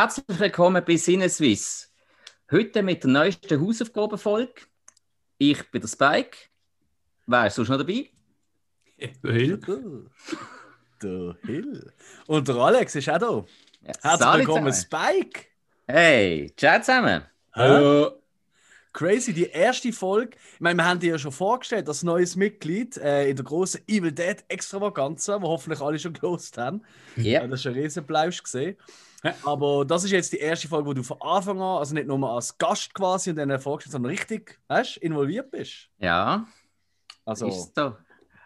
Herzlich willkommen bei Sinneswiss. Heute mit der neuesten Hausaufgabenfolge. Ich bin der Spike. Wer ist sonst noch dabei? Der Hill. Der Hill. Und der Alex ist auch da. Ja, Herzlich willkommen, zusammen. Spike. Hey, ciao zusammen. Hallo. Crazy, die erste Folge. Ich meine, wir haben dir ja schon vorgestellt, das neues Mitglied äh, in der großen Evil Dead Extravaganza, wo hoffentlich alle schon gelost haben. Ja. Ja. Das ist ein Riesenplausch gesehen. Aber das ist jetzt die erste Folge, wo du von Anfang an, also nicht nur als Gast quasi und dann vorgestellt, sondern richtig weißt, involviert bist. Ja, Also, ist so.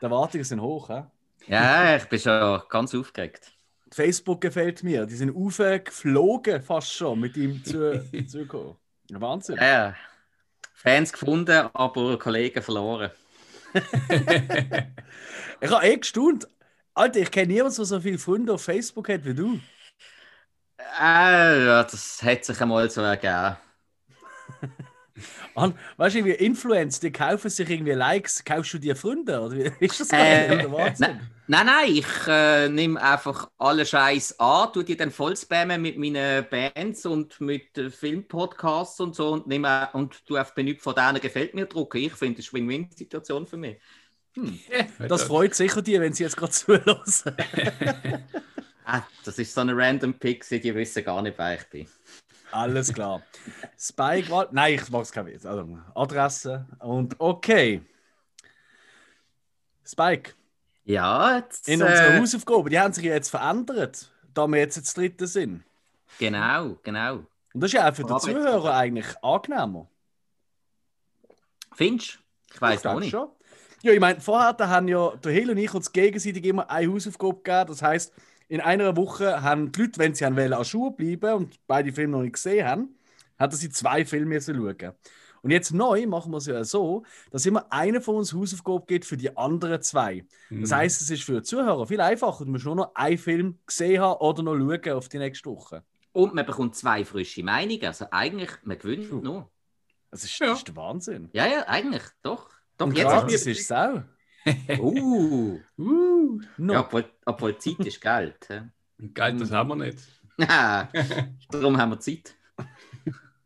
die Erwartungen sind hoch. He? Ja, ich bin schon ganz aufgeregt. Facebook gefällt mir. Die sind aufgeflogen fast schon mit ihm zu, zugekommen. Wahnsinn. Ja, Fans gefunden, aber Kollegen verloren. Ich habe eh gestaunt. Alter, ich kenne niemanden, der so viele Freunde auf Facebook hat wie du. Äh, ja, das hat sich einmal so ergeben. An, weißt du, wie Influencer, die kaufen sich irgendwie Likes, kaufst du dir Freunde? Oder wie ist das Äh, Wahnsinn? Nein, nein, ich äh, nehme einfach alle Scheiß an, tue die dann voll spammen mit meinen Bands und mit äh, Filmpodcasts und so und nehme und du auf Benüt von denen gefällt mir drucken. Ich finde, das ist eine Win-Win-Situation für mich. Das freut sicher die, wenn sie jetzt gerade zuhören. Ah, das ist so eine random Pixie, die wissen gar nicht, wer ich bin. Alles klar. Spike, nein, ich mag es kein Witz. Also, Adresse und okay. Spike, Ja, jetzt, in unserer äh, Hausaufgabe, die haben sich ja jetzt verändert, da wir jetzt das dritte sind. genau, genau. Und das ist ja auch für den Zuhörer eigentlich angenehmer. Findest? Ich weiß auch nicht. schon. Ja, ich meine, vorher haben ja der Hill und ich uns gegenseitig immer eine Hausaufgabe gegeben. Das heisst, in einer Woche haben die Leute, wenn sie wollen, an Schuhe bleiben und beide Filme noch nicht gesehen haben, hatten sie zwei Filme müssen schauen. Und jetzt neu machen wir es ja so, dass immer einer von uns Hausaufgabe gibt für die anderen zwei. Das Mhm. heisst, es ist für die Zuhörer viel einfacher. Du musst nur noch einen Film gesehen haben oder noch schauen auf die nächste Woche. Und man bekommt zwei frische Meinungen. Also eigentlich, man gewinnt True. nur. Das ist, Ja. das ist der Wahnsinn. Ja, ja, eigentlich, doch. Doch, Und jetzt gratis ist es auch. Uh, Uh, no. ja, obwohl, obwohl Zeit ist Geld. hä? Geil, das haben wir nicht. Ah, Darum haben wir Zeit.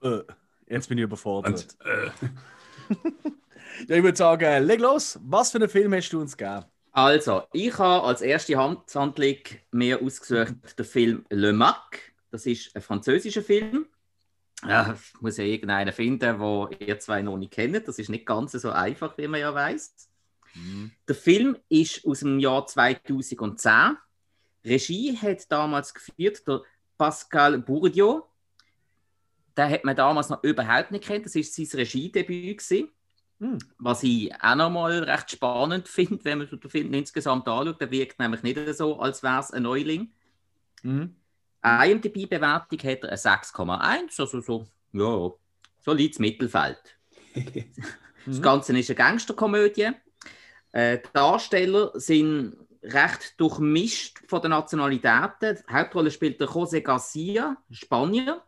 Äh, jetzt bin ich überfordert. Und, äh, Ja, ich würde sagen, leg los. Was für einen Film hast du uns gegeben? Also, ich habe als erste Handhandlung mir ausgesucht den Film Le Mac. Das ist ein französischer Film. Ja, ich muss ja irgendeinen finden, wo ihr zwei noch nicht kennt. Das ist nicht ganz so einfach, wie man ja weiß. Der Film ist aus dem Jahr 2010. Regie hat damals geführt der Pascal Bourdieu. Den hat man damals noch überhaupt nicht kennt. Das ist sein Regiedebüt gewesen. Hm. Was ich auch noch mal recht spannend finde, wenn man den Film insgesamt anschaut. Der wirkt nämlich nicht so, als wäre es ein Neuling. Mhm. IMDb-Bewertung hat er eine 6,1, also so, ja, solides Mittelfeld. Das Mhm. Ganze ist eine Gangsterkomödie. Äh, die Darsteller sind recht durchmischt von den Nationalitäten. Die Hauptrolle spielt der José Garcia, Spanier.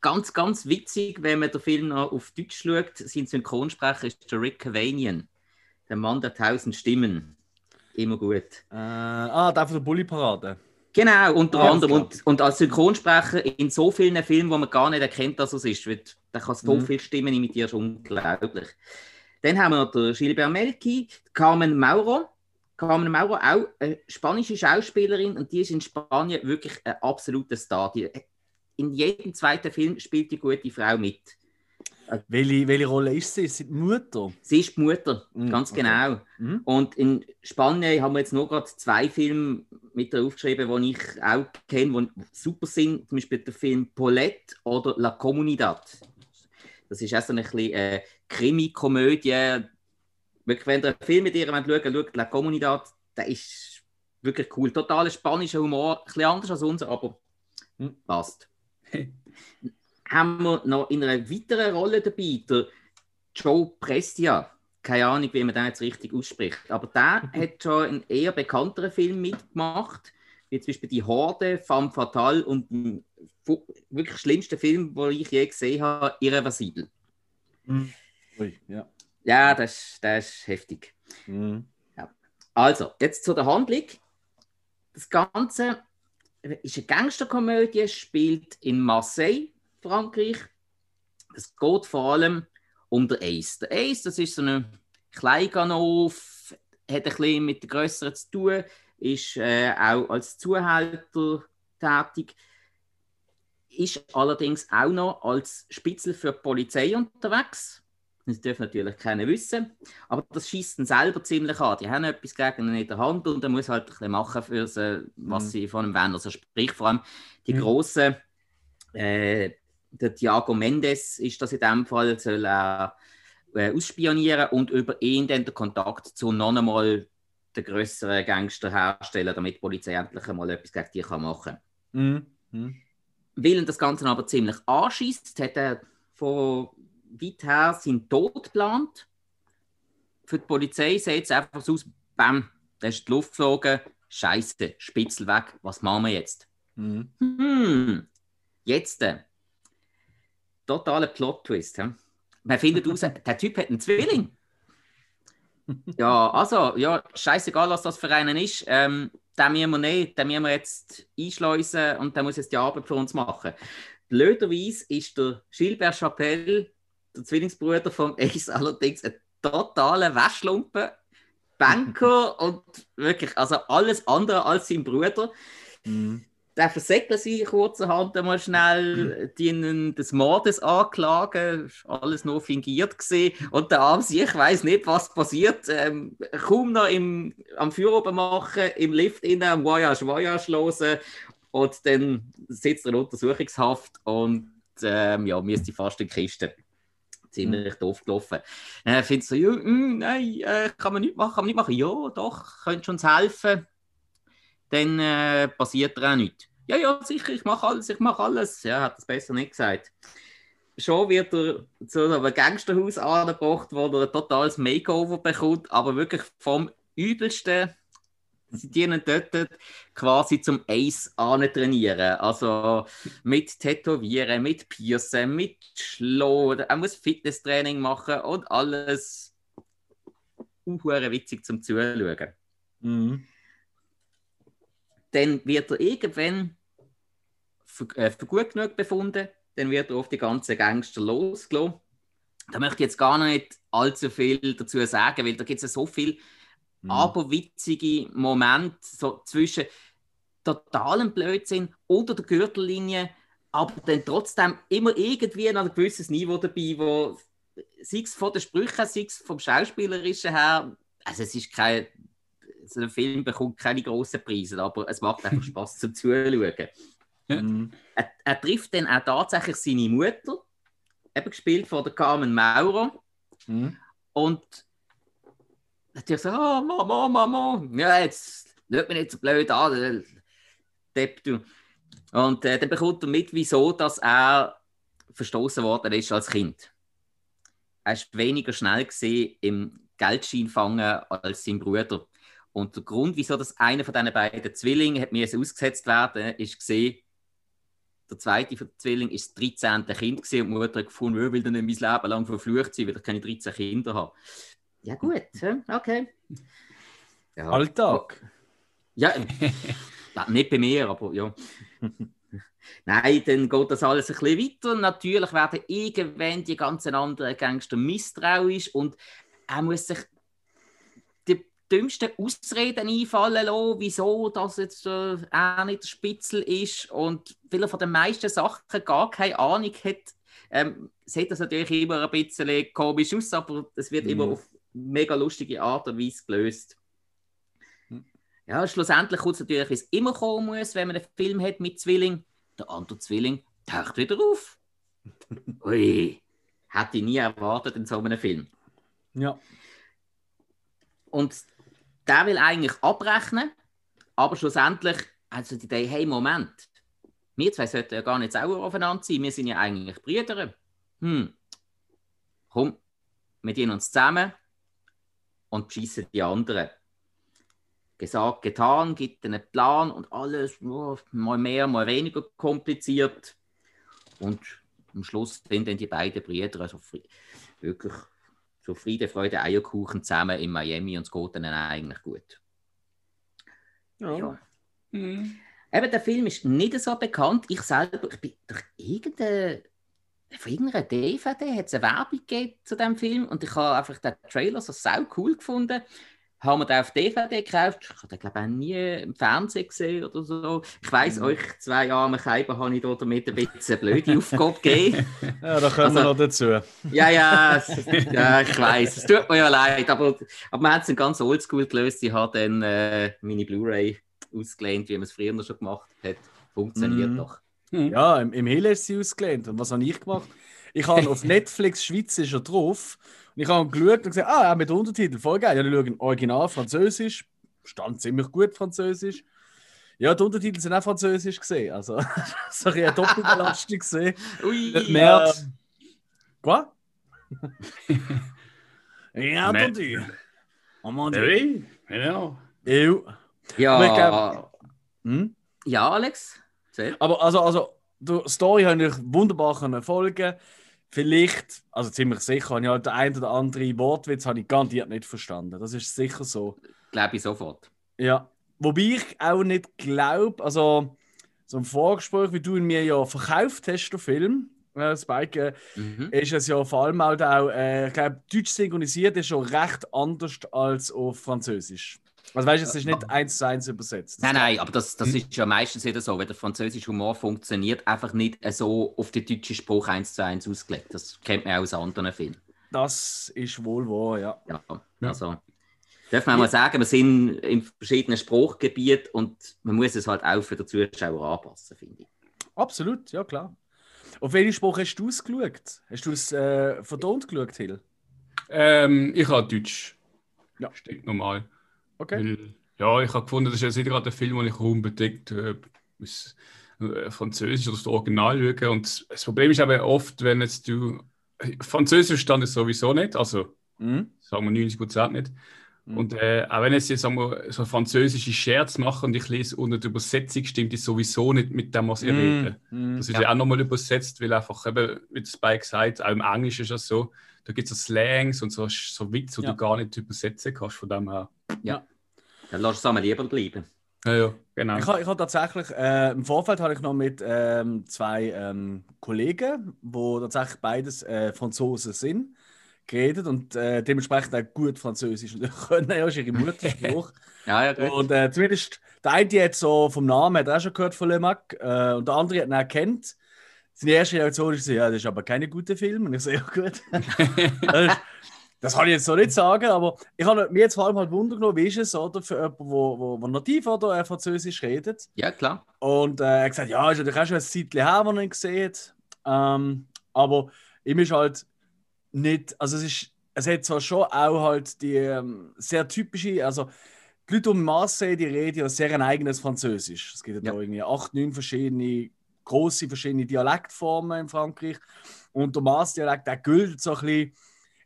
Ganz, ganz witzig, wenn man den Film noch auf Deutsch schaut. Sein Synchronsprecher ist der Rick Cavanian, der Mann der tausend Stimmen. Immer gut. Äh, ah, der von der Bulli-Parade. Genau, unter Ah, anderem. Und, und als Synchronsprecher in so vielen Filmen, wo man gar nicht erkennt, dass es ist. Weil Der kann so Mhm. viele Stimmen imitieren, ist unglaublich. Dann haben wir noch den Gilbert Melki, Carmen Mauro. Carmen Mauro, auch eine spanische Schauspielerin und die ist in Spanien wirklich ein absoluter Star. Die, in jedem zweiten Film spielt die gute Frau mit. Welche, welche Rolle ist sie? Ist sie die Mutter? Sie ist die Mutter, Mhm, ganz genau. Mhm. Und in Spanien haben wir jetzt nur gerade zwei Filme mit ihr aufgeschrieben, die ich auch kenne, die super sind. Zum Beispiel der Film Paulette oder La Comunidad. Das ist auch so eine bisschen, äh, Krimi-Komödie. Wirklich, wenn ihr einen Film mit ihr schaut, schaut La Comunidad, der ist wirklich cool. Total spanischer Humor, ein bisschen anders als unser, aber Mhm. passt. haben wir noch in einer weiteren Rolle dabei, der Joe Prestia. Keine Ahnung, wie man den jetzt richtig ausspricht. Aber der hat schon einen eher bekannteren Film mitgemacht, wie zum Beispiel Die Horde, Femme Fatale und ein wirklich schlimmster Film, den ich je gesehen habe, Irreversibel. Ui, ja. Ja, das, ist- das ist heftig. Mhm. Also, jetzt zu der Handlung. Das Ganze ist eine Gangsterkomödie, spielt in Marseille, Frankreich. Es geht vor allem um den Ace. Der Ace, das ist so ein Kleinganov, hat ein bisschen mit den Grösseren zu tun, ist äh, auch als Zuhälter tätig, ist allerdings auch noch als Spitzel für die Polizei unterwegs. Das dürfen natürlich keiner wissen. Aber das schießt ihn selber ziemlich an. Die haben etwas gegen ihn in der Hand und er muss halt ein bisschen machen, für sie, was Mhm. sie von ihm wollen. Also sprich vor allem die Mhm. grossen, äh, der Thiago Mendes ist das in dem Fall, soll er äh, ausspionieren und über ihn dann den Kontakt zu noch einmal den grösseren Gangster herstellen, damit die Polizei endlich einmal etwas gegen die kann machen kann. Mhm. Ihn das Ganze aber ziemlich anschießt, hat er von weit her seinen Tod geplant. Für die Polizei sieht es einfach so aus, bam, da ist die Luft geflogen, Scheiße, Spitzel weg, was machen wir jetzt? Mhm. Hm, jetzt. Äh, totaler Plot-Twist. Man findet raus, der Typ hat einen Zwilling. Ja, also, ja, scheißegal, was das für einen ist. Ähm, den müssen wir nicht, den müssen wir jetzt einschleusen und der muss jetzt die Arbeit für uns machen. Blöderweise ist der Gilbert Chapelle, der Zwillingsbruder von Ace, allerdings ein totaler Waschlumpen, Banker und wirklich, also alles andere als sein Bruder Mhm. Der versäckelt sie kurzerhand einmal schnell, die ihn des Mordes anklagen, ist alles nur fingiert gesehen und der Arm ich weiß nicht, was passiert, ähm, kaum noch im, am Führer machen, im Lift innen am Voyage Voyage hören und dann sitzt er in Untersuchungshaft und ähm, ja, müsste fast in die Kiste. Ziemlich doof gelaufen. Äh, findest du, ja, mm, nein, äh, kann man nicht machen, kann man nicht machen. Ja, doch, könnte uns helfen dann äh, passiert er auch nichts. Ja, ja, sicher, ich mache alles, ich mache alles. Ja, hat das besser nicht gesagt. Schon wird er zu einem Gangsterhaus angebracht, wo er ein totales Makeover bekommt, aber wirklich vom Übelsten. Sie dienen dort quasi zum Ace trainieren. Also mit Tätowieren, mit Piercen, mit Schlagen. Er muss Fitnesstraining machen und alles. Unhure witzig zum Zuschauen Mhm. Dann wird er irgendwann für, äh, für gut genug befunden, dann wird er auf die ganzen Gangster losgelassen. Da möchte ich jetzt gar nicht allzu viel dazu sagen, weil da gibt es ja so viele Mhm. aberwitzige Momente so zwischen totalem Blödsinn oder der Gürtellinie, aber dann trotzdem immer irgendwie an ein gewisses Niveau dabei, wo sei es von den Sprüchen, sei es vom Schauspielerischen her, also es ist kein, so ein Film bekommt keine grossen Preise, aber es macht einfach Spaß zum Zuschauen. Mhm. Er, er trifft dann auch tatsächlich seine Mutter, eben gespielt von der Carmen Mauro. Mhm. Und natürlich so, oh, Mama, Mama, ja, jetzt schaut mich nicht so blöd an, äh, Depp, du. Und äh, dann bekommt er mit, wieso dass er verstoßen worden ist als Kind. Er war weniger schnell gesehen im Geldschein fangen als sein Bruder. Und der Grund, wieso das einer von diesen beiden Zwillingen hat mir ausgesetzt werden, ist gesehen, der zweite von den Zwillingen ist das 13. Kind gewesen und die Mutter hat gefunden, «Ja, will dann nicht mein Leben lang verflucht sein, weil ich keine 13 Kinder habe. Ja gut, okay. Ja. Alltag. Ja, ja, nicht bei mir, aber ja. Nein, dann geht das alles ein bisschen weiter. Natürlich werden irgendwann die ganzen anderen Gangster misstrauisch und er muss sich dümmsten Ausreden einfallen lassen, wieso das jetzt äh, er nicht der Spitzel ist und weil er von den meisten Sachen gar keine Ahnung hat, ähm, sieht das natürlich immer ein bisschen komisch aus, aber es wird Mhm. immer auf mega lustige Art und Weise gelöst. Ja, schlussendlich kommt es natürlich, wie es immer kommen muss, wenn man einen Film hat mit Zwilling. Der andere Zwilling taucht wieder auf. Ui, hätte ich nie erwartet in so einem Film. Ja. Und der will eigentlich abrechnen, aber schlussendlich hat so die Idee, hey, Moment, wir zwei sollten ja gar nicht sauer aufeinander sein, wir sind ja eigentlich Brüder. Hm, komm, wir dienen uns zusammen und beschissen die anderen. Gesagt, getan, gibt einen Plan und alles oh, mal mehr, mal weniger kompliziert. Und am Schluss sind dann die beiden Brüder also wirklich so Friede, Freude, Eierkuchen zusammen in Miami und es geht ihnen eigentlich gut. Ja. Ja. Mhm. Eben, der Film ist nicht so bekannt. Ich selber, ich bin durch irgendeine, von irgendeiner DVD hat es eine Werbung gegeben zu diesem Film und ich habe einfach den Trailer so sau cool gefunden. Haben wir den auf DVD gekauft? Ich habe den, glaube ich, auch nie im Fernsehen gesehen oder so. Ich weiss, Mhm. euch zwei armen Keiber habe ich da damit ein bisschen eine blöde Aufgabe gegeben. Ja, da kommen wir Also- noch dazu. Ja, ja, es, ja ich weiß. Es tut mir ja leid, aber, aber wir haben es ganz oldschool gelöst. Ich habe dann äh, meine Blu-ray ausgelehnt, wie man es früher schon gemacht hat. Funktioniert Mhm. doch. Ja, im, im Hill ist sie ausgelehnt. Und was habe ich gemacht? Ich habe auf Netflix Schweiz ist er drauf. Und ich habe geschaut und gesagt, ah, ja, mit Untertitel, voll geil. Ja, ich schaue Original Französisch. Stand ziemlich gut Französisch. Ja, die Untertitel sind auch Französisch gesehen. Also, so ein eine Doppelbelastung gesehen. Ui, März. Ähm, Quoi? ja, entendu. Oh mon Dieu. Oui, genau. Ew. ja, Hm? ja, Alex. Erzähl. Aber also, also, die Story habe ich wunderbar können folgen. Vielleicht, also ziemlich sicher, habe ich halt den einen oder anderen Wortwitz habe ich garantiert nicht verstanden. Das ist sicher so. Glaube ich sofort. Ja. Wobei ich auch nicht glaube, also so ein Vorgespräch, wie du ihn mir ja verkauft hast, der Film, äh, Spike, äh, Mhm. ist es ja vor allem halt auch, äh, ich glaube, deutsch synchronisiert ist schon recht anders als auf Französisch. Also weißt du, es ist nicht eins zu eins übersetzt. Nein, nein, aber das, das Hm. ist ja meistens wieder so, wenn der französische Humor funktioniert, einfach nicht so auf den deutschen Spruch eins zu eins ausgelegt. Das kennt man auch aus anderen Filmen. Das ist wohl wahr, ja. Ja, Ja. also darf man mal sagen, wir sind in verschiedenen Spruchgebieten und man muss es halt auch für den Zuschauer anpassen, finde ich. Absolut, ja klar. Auf welchen Spruch hast du es geschaut? Hast du es äh, verdont geschaut, Hill? Ähm, ich habe Deutsch. Ja. Steht normal. Okay. Weil, ja, ich habe gefunden, das ist jetzt nicht gerade ein Film, den ich unbedingt äh, muss, äh, Französisch oder das Original schaue. Und das Problem ist aber oft, wenn jetzt du. Französisch stand es sowieso nicht, also Mhm. sagen wir 90 Prozent nicht. Mhm. Und äh, auch wenn jetzt, jetzt sagen wir, so französische Scherz machen und ich lese unter der Übersetzung, stimmt das sowieso nicht mit dem, was ich rede. Mhm. Das ist Ja. ja, auch nochmal übersetzt, weil einfach eben, wie das Spike sagt, auch im Englischen ist es so, da gibt es so Slangs und so, so Witze, die Ja. du gar nicht übersetzen kannst, von dem her. Dann lass es einmal lieber bleiben. Ja, ja, genau. Ich habe ich hab tatsächlich, äh, im Vorfeld habe ich noch mit ähm, zwei ähm, Kollegen, wo tatsächlich beides äh, Franzosen sind, geredet und äh, dementsprechend auch gut Französisch können. Ja, ist ihre Muttersprache. Ja, ja, gut. und äh, zumindest der eine hat so vom Namen hat er auch schon gehört von Le Mac äh, und der andere hat ihn auch kennt. Seine erste Reaktion ist, so, ja, das ist aber keine gute Film. Und ich so, ja gut. das, ist- das kann ich jetzt so nicht sagen, aber ich habe mir jetzt vor allem halt Wunder genommen, wie ist es oder, für jemanden, wo, wo, wo nativ oder äh, Französisch redet. ja, klar. Und äh, er hat gesagt, ja, ist natürlich auch schon ein Zeitchen her, wo er ihn gesehen hat. Ähm, aber ihm ist halt nicht, also es ist, es hat zwar schon auch halt die ähm, sehr typische, also die Leute um Marseille, die reden ja sehr ein eigenes Französisch. Es gibt ja, da Ja. irgendwie acht, neun verschiedene, große verschiedene Dialektformen in Frankreich. Und der Mars-Dialekt, der gilt so ein bisschen,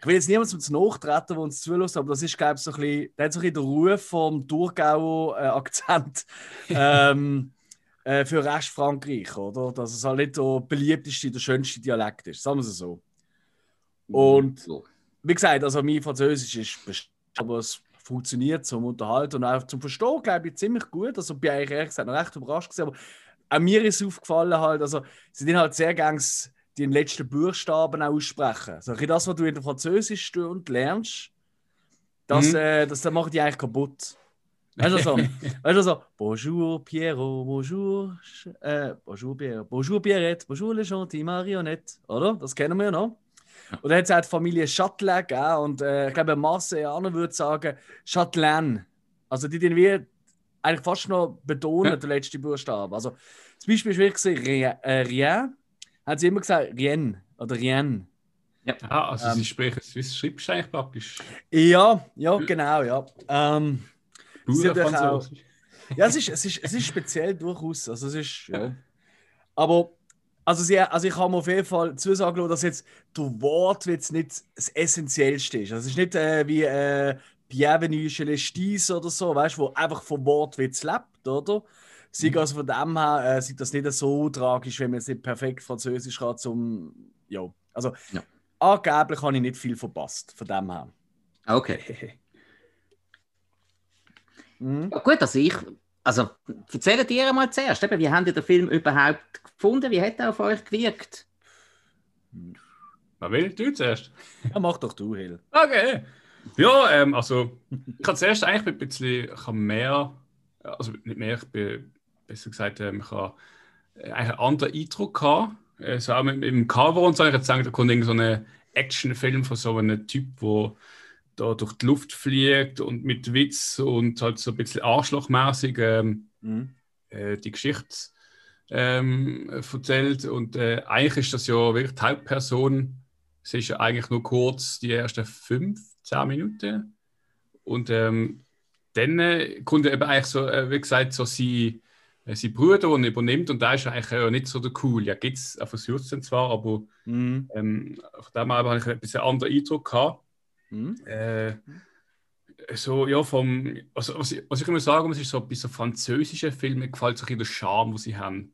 ich will jetzt niemandem zu nachtreten, der uns zulässt, aber das ist, glaube ich, so ein bisschen, der hat so ein bisschen den Ruf vom Thurgau-Akzent ähm, äh, für Rest Frankreich, oder? Dass es halt nicht der beliebteste, der schönste Dialekt ist, sagen wir es so. Und-. Wie gesagt, also mein Französisch ist best- aber es funktioniert zum Unterhalten und auch zum Verstehen, glaube ich, ziemlich gut. Also bin eigentlich ehrlich gesagt noch recht überrascht gewesen, aber auch mir ist aufgefallen halt, also sie sind halt sehr gerne den letzten Buchstaben aussprechen. So, bisschen das, was du in der Französischstunde lernst, das, Mhm. äh, das, das macht die eigentlich kaputt. Weißt du so? weißt du so? Bonjour Pierrot, bonjour, äh, bonjour Pierre, bonjour Pierrette, bonjour le gentil Marionnette, oder? Das kennen wir ja noch. Und dann hat es auch die Familie Châtelain gegeben und äh, ich glaube, Marseille würde sagen Châtelain. Also die den wir eigentlich fast noch betonen, Ja. der letzte Buchstabe. Also zum Beispiel ist wirklich rien, äh, rien, haben sie immer gesagt rien oder rien. Ah, also Ähm. sie sprechen, wie schreibst du eigentlich praktisch? Ja, ja, genau, ja. Ähm, Sie hat auch-. Ja, es ist, es ist, es ist speziell durchaus. Also es ist, ja. Aber also, sie, also ich habe mir auf jeden Fall zusagen lassen, dass jetzt der Wortwitz nicht das Essentiellste ist. Also es ist nicht äh, wie äh, Bienvenue chez les Stis oder so, weißt du, wo einfach vom Wortwitz lebt, oder? Sie also von dem her äh, sieht das nicht so tragisch, wenn man jetzt nicht perfekt Französisch kann zum. Ja. Also Ja. angeblich habe ich nicht viel verpasst, von dem her. Okay. Mhm. Ja, gut, also ich, Also, erzählt ihr mal zuerst, eben, wie habt ihr den Film überhaupt gefunden? Wie hat er auf euch gewirkt? Wer will? Du zuerst. Ja, mach doch du, Hill. Okay. Ja, ähm, also ich habe zuerst eigentlich ein bisschen ich habe mehr, also nicht mehr, ich bin besser gesagt, ähm, ich habe äh, einen anderen Eindruck gehabt. Äh, so auch mit, mit dem Cover und so. Ich gesagt, da kommt irgend so ein Actionfilm von so einem Typ, der da durch die Luft fliegt und mit Witz und halt so ein bisschen arschlochmäßig ähm, Mhm. äh, die Geschichte ähm, erzählt. Und äh, eigentlich ist das ja wirklich die Hauptperson. Es ist ja eigentlich nur kurz die ersten fünf, zehn Minuten. Und ähm, dann äh, kommt eben eigentlich so, äh, wie gesagt, so sie, äh, sein Bruder und übernimmt. Und da ist eigentlich äh, nicht so der cool. Ja, gibt es, es dann zwar, aber Mhm. ähm, von dem her habe ich ein bisschen anderen Eindruck gehabt. Mhm. Äh, so, ja, vom, also, was, ich, was ich immer sagen muss, ist so, bei so französischen Filmen gefällt so ein bisschen der Charme, den sie haben.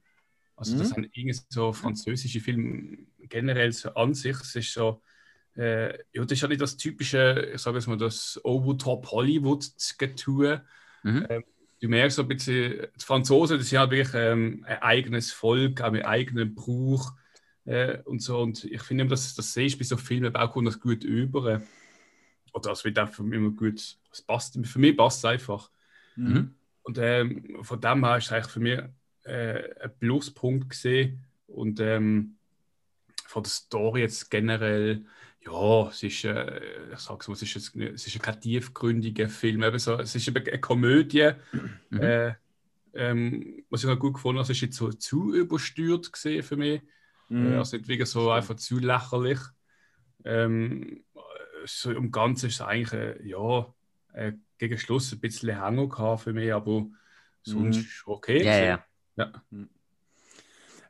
Also, das Mhm. sind irgendwie so französische Filme generell so an sich. Es ist so, äh, ja, das ist ja nicht das typische, ich sage jetzt mal, das Over-Top Hollywood-Getue. Mhm. Du merkst so ein bisschen, die Franzosen, das sind halt wirklich ähm, ein eigenes Volk, auch mit eigenem Brauch äh, und so. Und ich finde, das, das sehe ich bei so Filmen auch kommt das gut über. Oder das wird einfach immer gut, es passt, für mich passt es einfach. Mhm. Und ähm, von dem her ist es eigentlich für mich äh, ein Pluspunkt gesehen. Und ähm, von der Story jetzt generell, ja, es ist, äh, ich sag's mal, es ist, es ist kein tiefgründiger Film. Eben so, es ist eine Komödie. Mhm. Äh, ähm, was ich noch gut gefunden habe, es ist jetzt so zu übersteuert für mich. Mhm. Äh, also nicht wirklich so einfach zu lächerlich. Ähm, so im Ganzen ist es eigentlich, äh, ja, äh, gegen Schluss ein bisschen Hänger gehabt für mich, aber sonst Mhm. okay. Ja, gewesen. ja.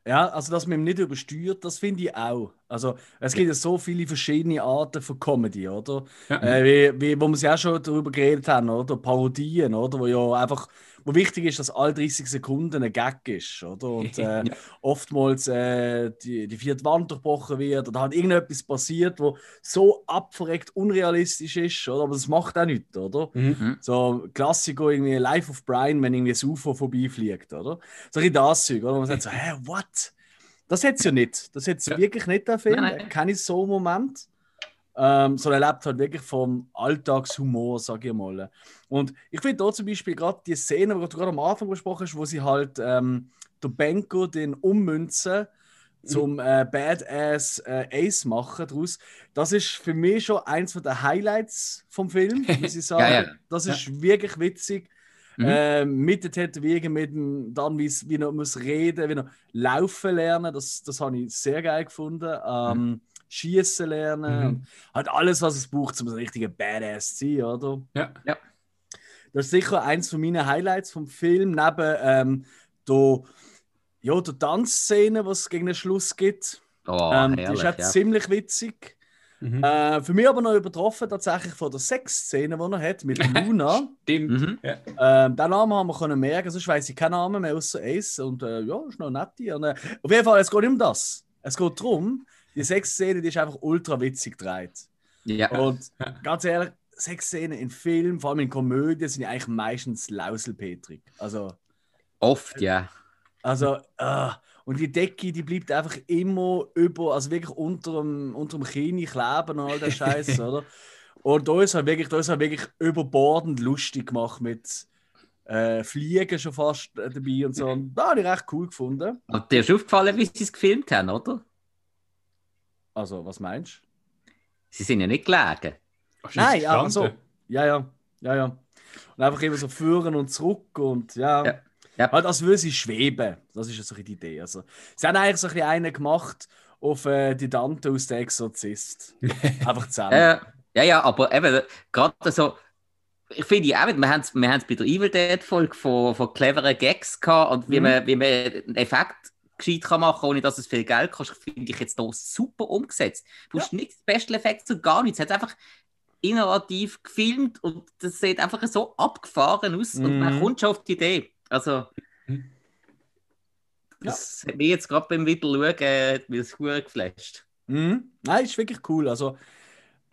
Ja, also dass man ihm nicht übersteuert, das finde ich auch. Also es gibt ja so viele verschiedene Arten von Comedy, oder? Ja. Äh, wie, wie, wo wir ja auch schon darüber geredet haben, oder? Parodien, oder? Wo ja einfach, wo wichtig ist, dass alle 30 Sekunden ein Gag ist, oder? Und äh, oftmals äh, die, die vierte Wand durchbrochen wird oder halt irgendetwas passiert, wo so abverreckt unrealistisch ist, oder? Aber das macht auch nichts, oder? Mhm. So Klassiker irgendwie Life of Brian, wenn irgendwie ein UFO vorbeifliegt, oder? So ein bisschen das Zeug, oder? Man sagt so, hä, what? Das hätte es ja nicht. Das hätte es Ja. wirklich nicht, der Film. Nein, nein. Keine so Moment. Ähm, sondern er lebt halt wirklich vom Alltagshumor, sage ich mal. Und ich finde da zum Beispiel gerade die Szene, die du gerade am Anfang besprochen hast, wo sie halt ähm, der Benko den ummünzen zum äh, Badass äh, Ace machen daraus. Das ist für mich schon eins von den Highlights vom Film, muss ich sagen. Ja, ja. Das ist wirklich witzig. Mhm. Äh, mit der Tätowierung, mit dem, dann wie's- wie er muss reden, wie er laufen lernen, das, das habe ich sehr geil gefunden. Ähm, Schießen lernen, Mhm. und halt alles, was es braucht, um ein richtiger Badass zu sein, oder? Ja. Das ist sicher eins von meinen Highlights vom Film, neben ähm, der, ja, der Tanzszene, was es gegen den Schluss gibt. Oh, ähm, die herrlich, ist auch ja. ziemlich witzig. Mhm. Äh, für mich aber noch übertroffen tatsächlich von der Sexszene, die er hat mit Luna. Stimmt. Mhm. Ja. Ähm, den Namen haben wir können merken, sonst weiß ich keinen Namen mehr außer Ace. Und äh, ja, ist noch nett. Und, äh, auf jeden Fall, es geht nicht um das. Es geht darum, die Sexszene, die ist einfach ultra witzig gedreht. Ja. Und ganz ehrlich, Sexszenen in Filmen, vor allem in Komödien, sind ja eigentlich meistens Lauselpetrig. Also, Oft, ja. also, äh, und die Decke, die bleibt einfach immer über, also wirklich unter dem, unter dem Kinn kleben und all der Scheiß, oder? Und da ist halt wirklich, da ist halt wirklich überbordend lustig gemacht mit äh, Fliegen schon fast äh, dabei und so. Und da habe ich recht cool gefunden. Und dir ist aufgefallen, wie sie es gefilmt haben, oder? Also, was meinst du? Sie sind ja nicht gelegen. Du Nein, ja, also, ja, ja, ja, ja. Und einfach immer so führen und zurück und ja. Ja, ja. Halt, als würde sie schweben. Das ist ja so die Idee. Also, sie haben eigentlich so ein bisschen einen gemacht auf äh, die Dante aus der Exorzist. Einfach zusammen. Äh, ja, ja, aber eben, gerade so, ich finde ja auch, wir haben es wir haben's bei der Evil Dead-Folge von, von cleveren Gags gehabt und wie, Mhm. man, wie man einen Effekt gescheit kann machen ohne dass es viel Geld kostet, finde ich jetzt hier super umgesetzt. Du hast nicht Special Effects und gar nichts. Es hat einfach innovativ gefilmt und das sieht einfach so abgefahren aus und man Mhm. kommt schon auf die Idee. Also, das hat mich jetzt gerade beim Wiederschauen äh, hat mich das geflasht. Mhm. Nein, ist wirklich cool. Also,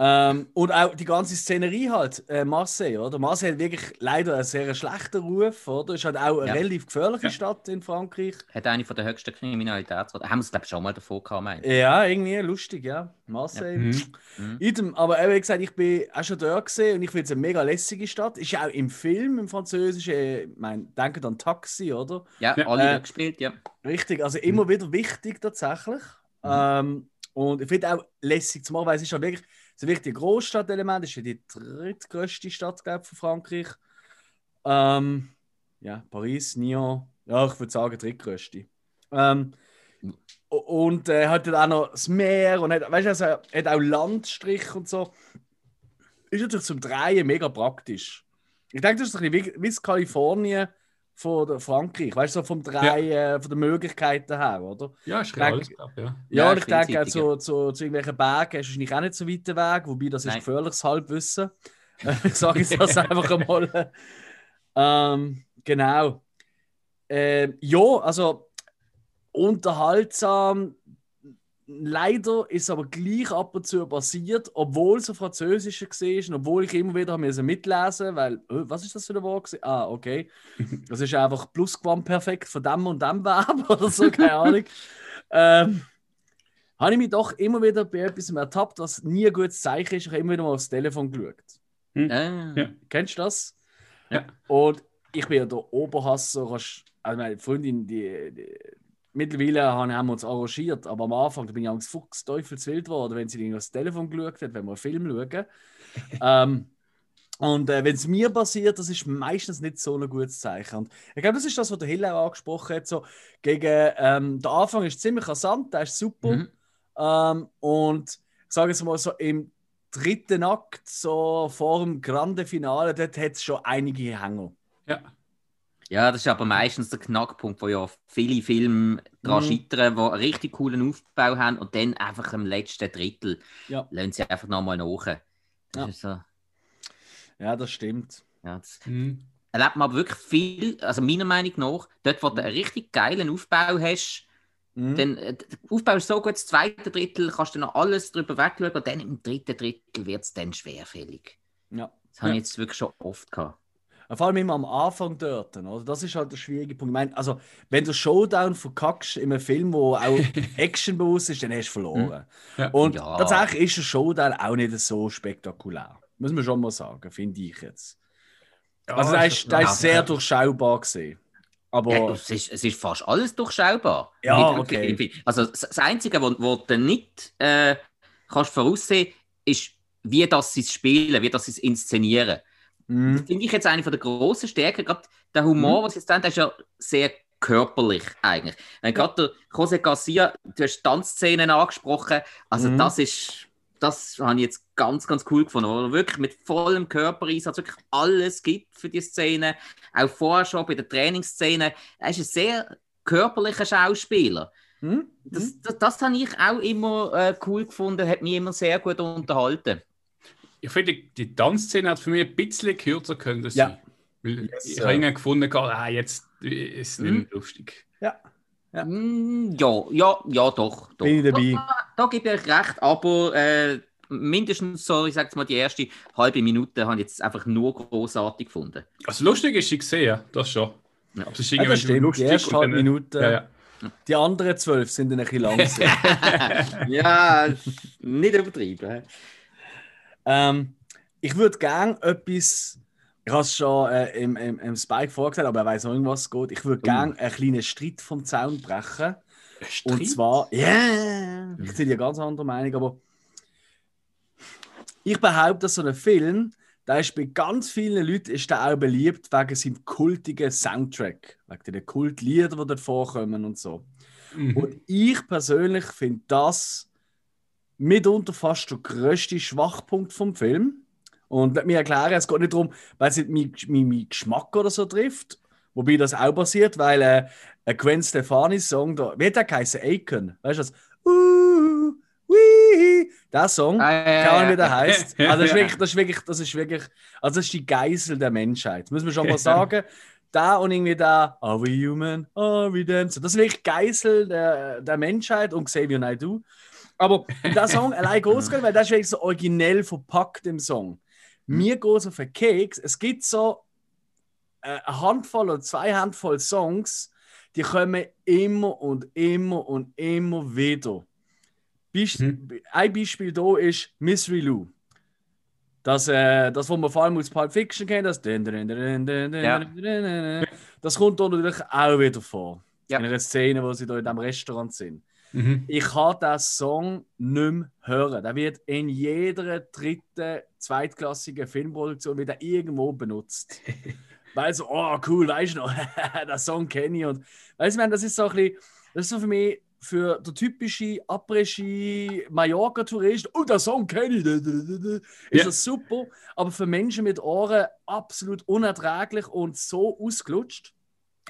Ähm, und auch die ganze Szenerie halt, äh, Marseille, oder? Marseille hat wirklich leider einen sehr schlechten Ruf, oder? Ist halt auch eine Ja. relativ gefährliche Ja. Stadt in Frankreich. Hat eine von der höchsten Kriminalitätsraten. Haben wir es, glaube ich, schon mal davor gehabt. Ja, irgendwie lustig, ja. Marseille. Mhm. Mhm. Idem, aber eben, wie gesagt, ich bin auch schon da gesehen und ich finde es eine mega lässige Stadt. Ist ja auch im Film, im Französischen, äh, ich meine, denkt an Taxi, oder? Ja, Ja. alle Äh, gespielt, ja. Richtig, also immer wieder wichtig tatsächlich. Ähm, und ich finde auch lässig zu machen, weil es ist ja wirklich wirklich ein Großstadtelement, ist ja die drittgrößte Stadt, glaube ich, von Frankreich. Ähm, ja, Paris, Nyon, ja, ich würde sagen drittgrößte. Ähm, und äh, hat dann auch noch das Meer und hat, weißt also, hat auch Landstrich und so. Ist natürlich zum Drehen mega praktisch. Ich denke, das ist ein bisschen wie, wie das Kalifornien von Frankreich, weißt du, so vom Drehen, äh, von den Möglichkeiten her, oder? Ja, ist klar, ja. Ja, Ja, und ich denke, auch zu, zu, zu irgendwelchen Bergen ist wahrscheinlich auch nicht so weit Weg, wobei das ist Nein. gefährliches Halbwissen. ich sage jetzt das einfach einmal. Ähm, genau. Ähm, ja, also unterhaltsam. Leider ist es aber gleich ab und zu passiert, obwohl es ein Französischer war und obwohl ich immer wieder mitlesen weil, äh, was ist das für ein Wort? Ah, okay. Das ist einfach Plusquamperfekt von dem und dem Verb oder so, keine Ahnung. ähm, habe ich mich doch immer wieder bei etwas ertappt, was nie ein gutes Zeichen ist. Ich habe immer wieder mal aufs Telefon geschaut. Äh, Ja. Kennst du das? Ja. Und ich bin ja der Oberhasser. Also meine Freundin, die, die mittlerweile haben wir uns arrangiert, aber am Anfang bin ich Angst Fuchs Teufelswild geworden, wenn sie aufs Telefon geschaut hat, wenn wir einen Film schauen. ähm, und äh, wenn es mir passiert, das ist meistens nicht so ein gutes Zeichen. Und ich glaube, das ist das, was der Hill auch angesprochen hat. So, gegen, ähm, der Anfang ist ziemlich rasant, der ist super. Mhm. Ähm, und ich sage jetzt mal so, im dritten Akt, so vor dem Grande Finale, dort hat es schon einige Hänger. Ja. Ja, das ist aber meistens der Knackpunkt, wo ja viele Filme daran Mhm. scheitern, die einen richtig coolen Aufbau haben und dann einfach im letzten Drittel Ja. lassen sie einfach nochmal nach. Das Ja. ist so, Ja, das stimmt. ja, das Mhm. erlebt man aber wirklich viel, also meiner Meinung nach, dort, wo du einen richtig geilen Aufbau hast, Mhm. dann, äh, der Aufbau ist so gut, das zweite Drittel kannst du noch alles drüber wegschauen und dann im dritten Drittel wird es dann schwerfällig. ja. Das habe Ja. ich jetzt wirklich schon oft gehabt. Vor allem immer am Anfang dort. Oder? Das ist halt der schwierige Punkt. Ich meine, also, wenn du Showdown verkackst in einem Film, wo auch Action bewusst ist, dann hast du verloren. Ja. Und Ja. tatsächlich ist der Showdown auch nicht so spektakulär. Muss man schon mal sagen, finde ich jetzt. Ja, Also, da ist da ist sehr durchschaubar gesehen. Aber. Ja, es, ist, es ist fast alles durchschaubar. Ja, okay. Also das Einzige, was du nicht äh, kannst voraussehen ist, wie das sie es spielen, wie das sie es inszenieren. Mhm. Das finde ich jetzt eine von der grossen Stärken. Gerade der Humor, was sie jetzt haben, der ist ja sehr körperlich eigentlich. Wenn gerade der José Garcia, du hast Tanzszenen angesprochen, also Mhm. das ist, das habe ich jetzt ganz, ganz cool gefunden, wo er wirklich mit vollem Körpereinsatz wirklich alles gibt für die Szene. Auch vorher schon bei der Trainingsszene. Er ist ein sehr körperlicher Schauspieler. Mhm. Das, das, das habe ich auch immer äh, cool gefunden, hat mich immer sehr gut unterhalten. Ich finde, die, Tanzszene hat für mich ein bisschen kürzer können sein. Ja. Weil Yes, ich habe irgendwie gefunden, ah, jetzt ist es nicht Mhm. mehr lustig. Ja. Ja. Mm, Ja, ja, ja, doch. doch. Bin ich dabei. Da, da gebe ich euch recht, aber äh, mindestens so, ich sage mal, die erste halbe Minute habe ich jetzt einfach nur großartig gefunden. Also lustig ist sie gesehen, das schon. Ja. Aber es ist Ja, irgendwie das stimmt. Die lustig erste halbe Minute. Ja, ja. Die anderen zwölf sind dann ein bisschen langsam. ja, nicht übertrieben. Ähm, ich würde gerne etwas. Ich habe es schon äh, im, im, im Spike vorgesagt, aber er weiß noch irgendwas geht. Ich würde gerne einen kleinen Streit vom Zaun brechen. Und Streit? zwar, ja, yeah, ich sehe ja ganz andere Meinung, aber ich behaupte, dass so ein Film, der ist bei ganz vielen Leuten ist der auch beliebt wegen seinem kultigen Soundtrack, wegen den Kultlieder, die dort vorkommen und so. Mhm. Und ich persönlich finde das mitunter fast der grösste Schwachpunkt vom Film. Und mir erklären, es geht nicht darum, weil es nicht meinen mein, mein Geschmack oder so trifft, wobei das auch passiert, weil äh, ein Gwen Stefani-Song, da, wie hat der geheißen? Aiken. Weißt du das? Uh, wii, der Song, Ah, ja, keine Ahnung, wie der heißt. Also das ist wirklich, das ist wirklich, das ist wirklich, also das ist die Geisel der Menschheit, muss man schon mal sagen. da und irgendwie da, Are we human? Are we dancing? Das ist wirklich Geisel der, der Menschheit und Xavier Naidoo. Aber der Song allein groß gehen, weil das ist wirklich so originell verpackt im Song. Mir geht auf den Keks, es gibt so äh, eine Handvoll oder zwei Handvoll Songs, die kommen immer und immer und immer wieder. Beist Mhm. Ein Beispiel da ist Misery Lou. Das, äh, das, was man vor allem aus Pulp Fiction kennt, das. Ja. Das kommt da natürlich auch wieder vor. Ja. In einer Szene, wo sie da in diesem Restaurant sind. Mhm. Ich kann diesen Song nicht mehr hören. Der wird in jeder dritten, zweitklassigen Filmproduktion wieder irgendwo benutzt. Weil so, oh cool, weißt du noch, den Song kenne ich. Und weißt du, das ist so ein bisschen, das ist so für mich, für den typischen Après-Ski Mallorca-Tourist, oh, den Song kenne ich, ist Ja. das super. Aber für Menschen mit Ohren absolut unerträglich und so ausgelutscht.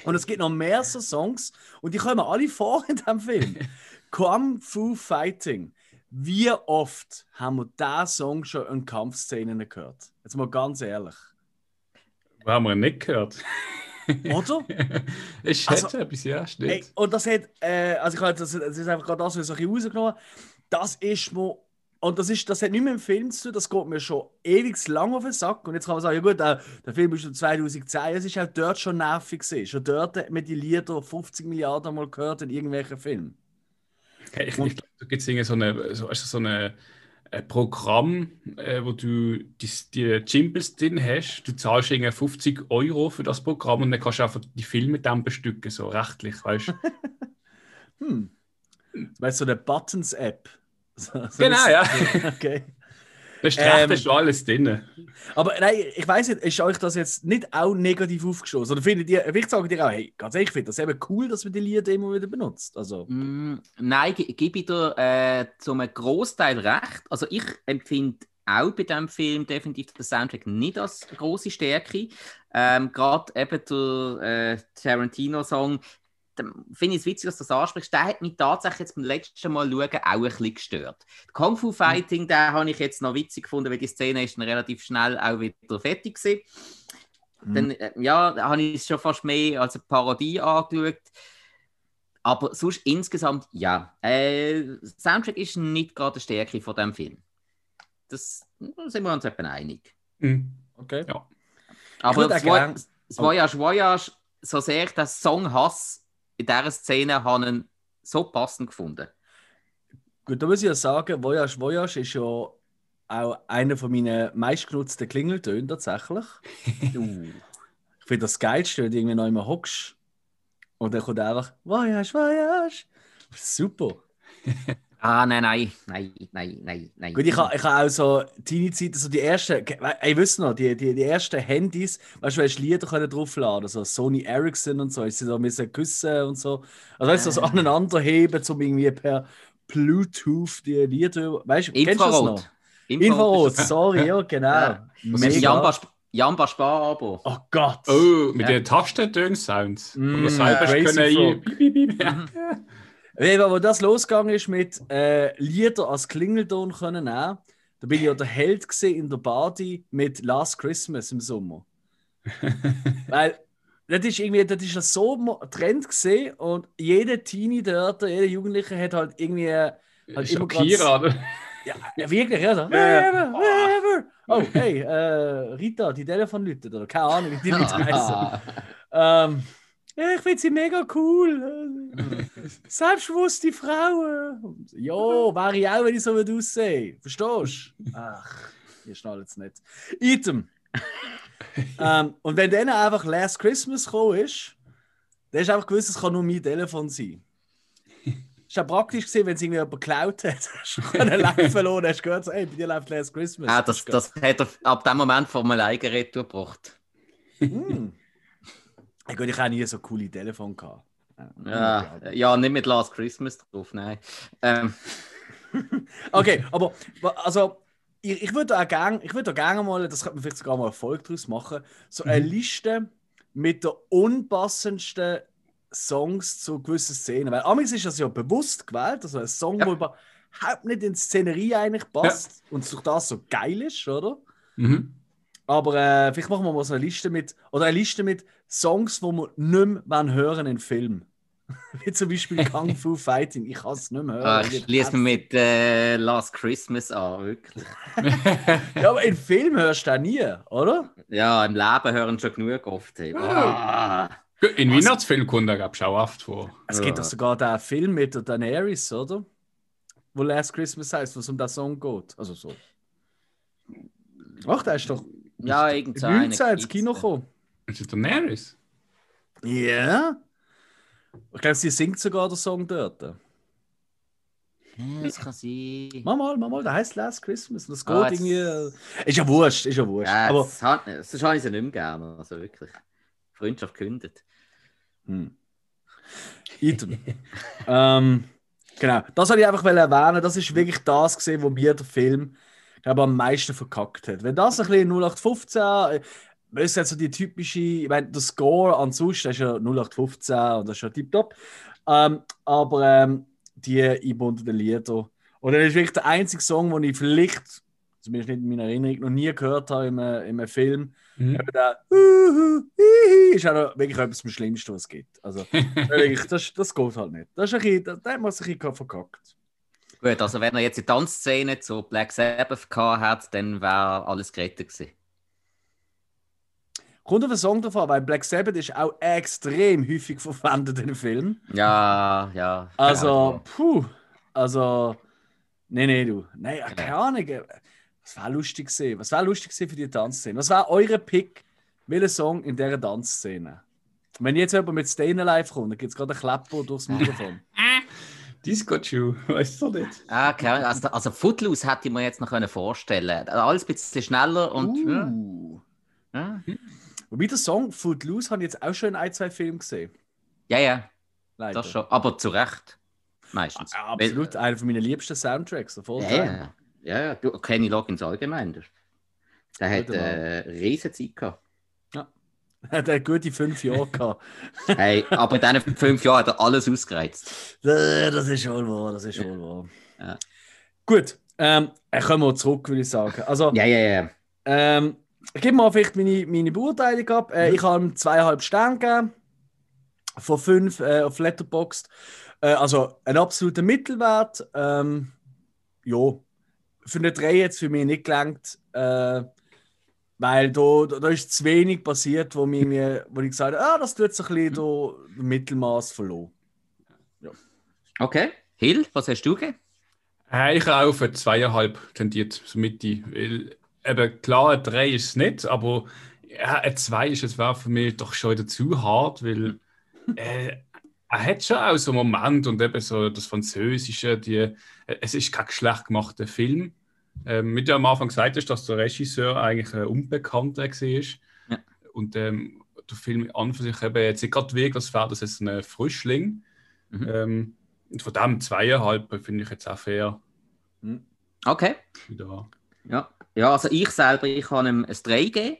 Und es gibt noch mehr so Songs und die kommen alle vor in diesem Film. Kung Fu Fighting. Wie oft haben wir diesen Song schon in Kampfszenen gehört? Jetzt mal ganz ehrlich. Wo haben wir nicht gehört? Oder? es Also- hätte etwas, ja, stimmt. Und das hat, äh, also ich habe das, das ist einfach gerade das, was ich rausgenommen habe. Das ist mir, und das, ist, das hat nicht mit dem Film zu tun, das geht mir schon ewig lang auf den Sack. Und jetzt kann man sagen, ja gut, der, der Film ist schon 2010, es ist auch dort schon nervig gewesen. Schon dort hat man die Lieder 50 Milliarden Mal gehört in irgendwelchen Filmen. Hey, ich, glaube, da gibt es so, eine, so, du, so eine, ein Programm, äh, wo du die, die Jimbles drin hast. Du zahlst irgendwie 50 Euro für das Programm und dann kannst du einfach die Filme dann bestücken, so rechtlich, weißt du? Hm. Weißt du, so eine Buttons-App. So, so Genau, ja. Okay. Da ist Ähm, schon alles drin. Aber nein, ich weiß nicht, ist euch das jetzt nicht auch negativ aufgestoßen? Oder findet ihr, ich sage dir auch, hey, ganz ehrlich, ich finde das eben cool, dass man die Lieder immer wieder benutzt. Also, Mm, nein, ge- gebe ich dir äh, zum Großteil recht. Also ich empfinde auch bei diesem Film definitiv den Soundtrack nicht als große Stärke. Ähm, Gerade eben der äh, Tarantino-Song, finde ich es witzig, dass du das ansprichst. Der hat mich tatsächlich jetzt beim letzten Mal schauen auch ein bisschen gestört. Die Kung Fu Fighting, den habe ich jetzt noch witzig gefunden, weil die Szene ist dann relativ schnell auch wieder fertig gewesen. Mhm. Dann, äh, ja, da habe ich es schon fast mehr als eine Parodie angeschaut. Aber sonst insgesamt, ja. Äh, Soundtrack ist nicht gerade die Stärke von diesem Film. Das da sind wir uns etwa einig. Mhm. okay. Ja. Aber das, das Voyage Voyage, so sehr ich den Song hasse, in dieser Szene habe ich ihn so passend gefunden. Gut, da muss ich ja sagen, Voyage Voyage ist ja auch einer von meinen meistgenutzten Klingeltönen tatsächlich. Uh. Ich finde das geilste, wenn du irgendwie noch immer hockst und dann kommt einfach Voyage Voyage. Super. Ah, nein, nein, nein, nein, nein, nein. Gut, ich habe ich ha auch so Teenie-Zeiten, so die ersten, wisst ihr noch, die, die, die ersten Handys, weißt du, hast Lieder können draufladen, so Sony Ericsson und so, sie da müssen küssen und so. Also weißt du, so Ah. aneinander heben, um irgendwie per Bluetooth die Lieder, weißt du, kennst du das noch? Infrarot. Sorry, ja, genau. Ja. Mega. Jamba, Jamba Spar-Abo. Oh Gott. Oh, mit Ja. den Tastentönen-Sounds. Mm, Und das selber können Weil, wo das losgegangen ist mit äh, Lieder als Klingelton können nehmen, da bin ich ja der Held gesehen in der Party mit Last Christmas im Sommer. Weil das ist irgendwie, das ist ja so Trend gesehen und jeder Teenie dort, jeder Jugendliche hat halt irgendwie halt immer grad- Shakira, oder? Ja, ja, wirklich, ja. So. Wherever, wherever. Oh, hey, äh, Rita, die Telefon läutet, oder keine Ahnung, wie die Leute heißen. Ähm, ja, ich finde sie mega cool. Selbstbewusste Frauen. Ja, wäre ich auch, wenn ich so würde aussehen. Verstehst du? Ach, ihr schnallt es nicht. Item. ähm, und wenn dann einfach Last Christmas gekommen ist, dann ist einfach gewusst, es kann nur mein Telefon sein. Ist ja praktisch gesehen, wenn es irgendwie jemand geklaut hat. Hast du einen Live verloren, hast du gehört, so, hey, bei dir läuft Last Christmas. Ah, das, das hat er ab dem Moment von einem Leigerät gebracht. Hm. Ja, ich habe nie so coole Telefon gehabt. Ja, ja, nicht mit Last Christmas drauf, nein. Ähm, Okay, aber also ich, ich würde auch gerne, ich würde auch gerne mal, das könnte man vielleicht sogar mal Erfolg daraus machen, so eine Liste mit den unpassendsten Songs zu gewissen Szenen. Weil amigs ist das ja bewusst gewählt, also ein Song, Ja. der überhaupt nicht in die Szenerie eigentlich passt und durch das so geil ist, oder? Mhm. Aber äh, vielleicht machen wir mal so eine Liste mit, oder eine Liste mit Songs, die wir nicht mehr hören in Film. Wie zum Beispiel Kung Fu Fighting. Ich kann es nicht mehr hören. Ah, ich schließe mich mit äh, Last Christmas an, wirklich. Ja, aber in Film hörst du auch nie, oder? Ja, im Leben hören schon genug oft. Hey. Ah. In Weihnachtsfilmen kommt er, glaube ich, auch oft vor. Es gibt doch sogar den Film mit der Daenerys, oder? Wo Last Christmas heißt, wo es um den Song geht. Also so. Ach, der ist doch Ja, irgend so 19 eine ins Kino gekommen. Ist das Daenerys? Ja. Ich glaube, sie singt sogar den Song dort. Ja, das kann sein. Mach mal, mach mal, der heißt Last Christmas. Das geht Ah, jetzt- irgendwie. äh, Ist ja wurscht, ist ja wurscht. Ja, Aber das, hat, das habe ich sie nicht mehr gerne. Also wirklich. Freundschaft kündet. Hm. Item. ähm, genau, das wollte ich einfach erwähnen. Das ist wirklich das gesehen, wo mir der Film glaube, am meisten verkackt hat. Wenn das ein bisschen 0815, äh, das ist jetzt so die typische, ich meine, der Score an sich, das ist ja 0815 und das ist ja tipptopp. Ähm, aber ähm, die eingebundenen Lieder. Und das ist wirklich der einzige Song, den ich vielleicht, zumindest nicht in meiner Erinnerung, noch nie gehört habe in einem, in einem Film. Mhm. Eben der Uhu, Hihi ist auch noch wirklich etwas vom Schlimmsten, was es gibt. Also, wirklich, das, das geht halt nicht. Das ist ein bisschen, da, da hat man sich ein bisschen verkackt. Gut, also wenn er jetzt die Tanzszene zu Black Sabbath gehabt hat, dann wäre alles gerettet gewesen. Kommt auf den Song davon, weil Black Sabbath ist auch extrem häufig verwendet in dem Film. Ja, ja. Also, puh, also, nee, nee, du. Nein, keine Ahnung. Was wäre lustig gewesen? Was wäre lustig gewesen für die Tanzszene? Was wäre eure Pick? Welcher Song in dieser Tanzszene? Wenn jetzt jemand mit Stayin' Alive kommt, dann gibt es gerade einen Klepper durchs Mikrofon. Disco-Chew, weißt du nicht? Ah, keine Ahnung. also, also Footloose hätte ich mir jetzt noch können vorstellen können. Alles ein bisschen schneller und. Uh. Ja, Wobei der Song Footloose habe ich jetzt auch schon in ein, zwei Filmen gesehen. ja, ja Leider. das schon. Aber zu Recht. Meistens. Ja, absolut, einer von meinen liebsten Soundtracks. Der Weil, ja, ja. ja, ja. Du, Kenny Loggins allgemein. Der, der hat äh, riesen Zeit gehabt. Er hat gute fünf Jahre gehabt. Hey, aber in diesen fünf Jahren hat er alles ausgereizt. Äh, Das ist wohl wahr, das ist wohl wahr. Ja. Gut, ähm, äh, kommen wir zurück, würde ich sagen. Also, Ja, ja, ja. ähm, ich gebe mal vielleicht meine, meine Beurteilung ab. Äh, Ich habe ihm zweieinhalb Sterne gegeben. Von fünf äh, auf Letterboxd. Äh, also ein absoluter Mittelwert. Ähm, ja, für eine 3 jetzt für mich nicht gelangt. Äh, weil da, da, da ist zu wenig passiert, wo, mir, wo ich gesagt habe, ah, das tut sich ein bisschen da, das Mittelmaß verloren. Okay. Hill, was hast du gegeben? Äh, ich habe auch auf eine zweieinhalb tendiert, so Mitte. Weil, eben, klar, eine 3 ist es nicht, aber ja, eine 2 ist es für mich doch schon wieder zu hart, weil äh, er hat schon auch so einen Moment und eben so das Französische, die, äh, es ist kein schlecht gemachter Film. Ähm, wie du am Anfang gesagt hast, dass der Regisseur eigentlich ein Unbekannter war. Ja. Und ähm, der Film an für sich eben jetzt nicht gerade wirklich, das wäre das jetzt ein Frischling. Mhm. Ähm, und von dem zweieinhalb finde ich jetzt auch fair. Okay. Wieder. Ja. ja, also ich selber, ich kann ihm ein 3 geben.